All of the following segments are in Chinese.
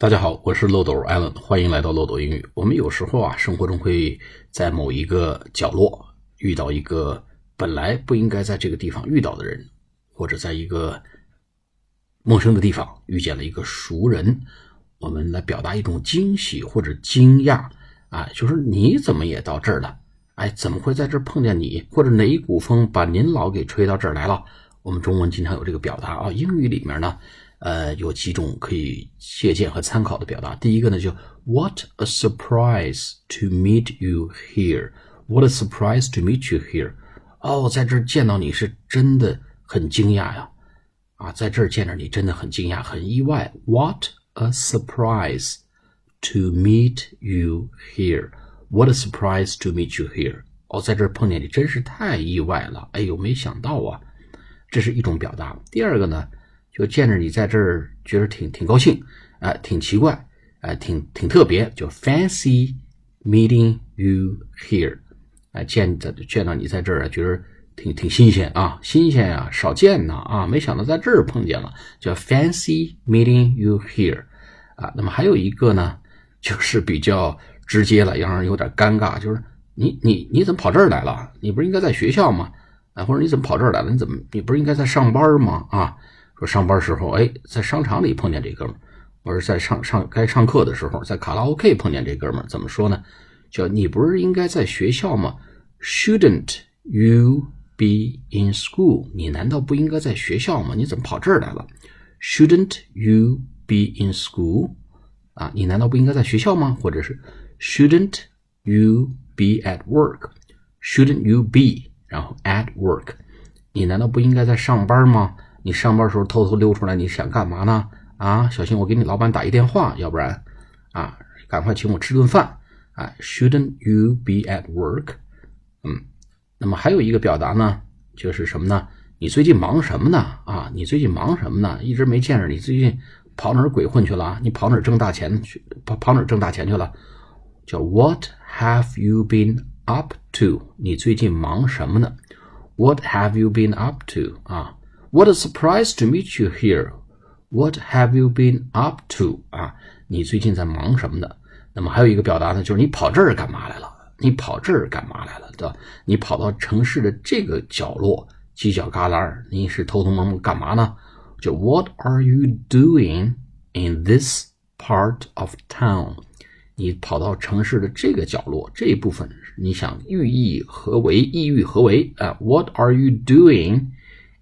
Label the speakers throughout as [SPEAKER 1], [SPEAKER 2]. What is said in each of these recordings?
[SPEAKER 1] 大家好，我是漏斗 Allen，欢迎来到漏斗英语。我们有时候啊，生活中会在某一个角落遇到一个本来不应该在这个地方遇到的人，或者在一个陌生的地方遇见了一个熟人，我们来表达一种惊喜或者惊讶啊，就是你怎么也到这儿了？哎，怎么会在这儿碰见你？或者哪一股风把您老给吹到这儿来了？我们中文经常有这个表达啊，英语里面呢。呃，有几种可以借鉴和参考的表达。第一个呢，就 What a surprise to meet you here! What a surprise to meet you here! 哦，在这儿见到你是真的很惊讶呀！啊，在这儿见着你真的很惊讶，很意外。What a surprise to meet you here! What a surprise to meet you here! 哦，在这儿碰见你真是太意外了！哎呦，没想到啊！这是一种表达。第二个呢？就见着你在这儿，觉得挺挺高兴，啊，挺奇怪，啊，挺挺特别，就 fancy meeting you here，啊，见着见到你在这儿啊，觉得挺挺新鲜啊，新鲜啊，少见呐啊，没想到在这儿碰见了，叫 fancy meeting you here，啊，那么还有一个呢，就是比较直接了，让人有点尴尬，就是你你你怎么跑这儿来了？你不是应该在学校吗？啊，或者你怎么跑这儿来了？你怎么你不是应该在上班吗？啊？说上班时候，哎，在商场里碰见这哥们儿，或者在上上该上课的时候，在卡拉 OK 碰见这哥们儿，怎么说呢？叫你不是应该在学校吗？Shouldn't you be in school？你难道不应该在学校吗？你怎么跑这儿来了？Shouldn't you be in school？啊，你难道不应该在学校吗？或者是 Shouldn't you be at work？Shouldn't you be？然后 at work？你难道不应该在上班吗？你上班时候偷偷溜出来，你想干嘛呢？啊，小心我给你老板打一电话，要不然，啊，赶快请我吃顿饭。啊，Shouldn't you be at work？嗯，那么还有一个表达呢，就是什么呢？你最近忙什么呢？啊，你最近忙什么呢？一直没见着你，最近跑哪儿鬼混去了？你跑哪儿挣大钱去？跑跑哪儿挣大钱去了？叫 What have you been up to？你最近忙什么呢？What have you been up to？啊？What a surprise to meet you here! What have you been up to? 啊，你最近在忙什么呢？那么还有一个表达呢，就是你跑这儿干嘛来了？你跑这儿干嘛来了？对吧？你跑到城市的这个角落犄角旮旯，你是偷偷摸摸干嘛呢？就 What are you doing in this part of town？你跑到城市的这个角落这一部分，你想寓意何为？意欲何为？啊，What are you doing？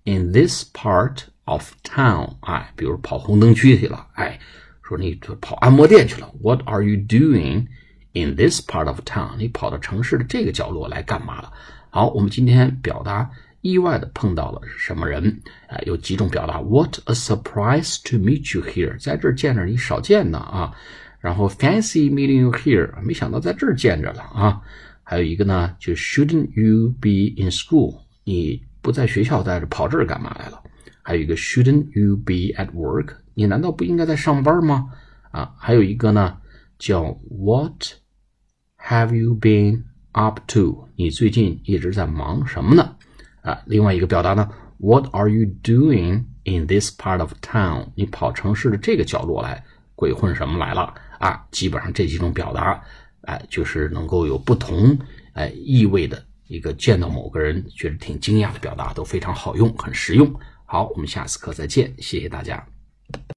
[SPEAKER 1] In this part of town，哎，比如跑红灯区去了，哎，说你跑按摩店去了。What are you doing in this part of town？你跑到城市的这个角落来干嘛了？好，我们今天表达意外的碰到了什么人？哎，有几种表达。What a surprise to meet you here！在这儿见着你少见呢啊。然后 fancy meeting you here！没想到在这儿见着了啊。还有一个呢，就 shouldn't you be in school？你不在学校待着，跑这儿干嘛来了？还有一个 Shouldn't you be at work？你难道不应该在上班吗？啊，还有一个呢，叫 What have you been up to？你最近一直在忙什么呢？啊，另外一个表达呢，What are you doing in this part of town？你跑城市的这个角落来鬼混什么来了？啊，基本上这几种表达，哎，就是能够有不同哎意味的。一个见到某个人觉得挺惊讶的表达都非常好用，很实用。好，我们下次课再见，谢谢大家。